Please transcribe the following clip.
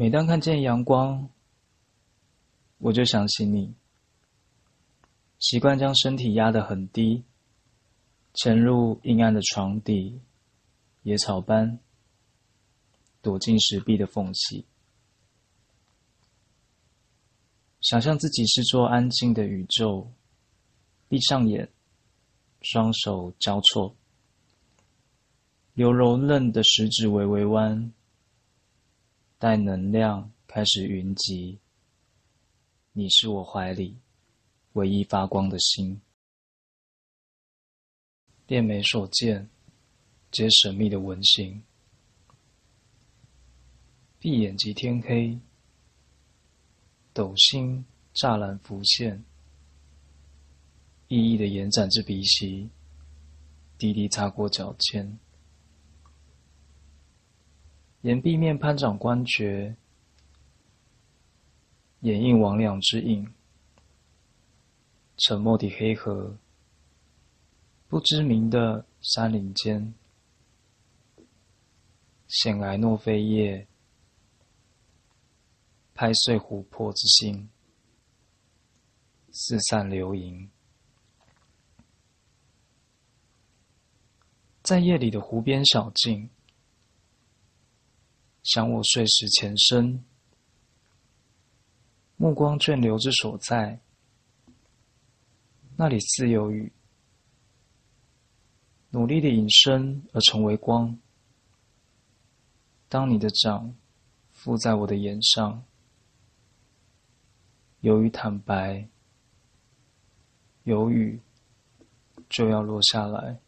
每当看见阳光，我就想起你。习惯将身体压得很低，潜入阴暗的床底，野草般躲进石壁的缝隙，想象自己是座安静的宇宙。闭上眼，双手交错，由柔嫩的食指微微弯，待能量开始云集。你是我怀里。唯一发光的心，电美手剑，皆神秘的纹形。闭眼即天黑，斗星栅栏浮现，熠熠的延展至鼻息，滴滴擦过脚尖，岩壁面攀长关绝，掩映魍魉之影。沉默的黑河，不知名的山林间，显来诺飞叶，拍碎琥珀之心，四散流萤。在夜里的湖边小径，想我睡时前身，目光眷留之所在。那里似有雨，努力的隐身而成为光。当你的掌附在我的眼上，由于坦白，有雨就要落下来。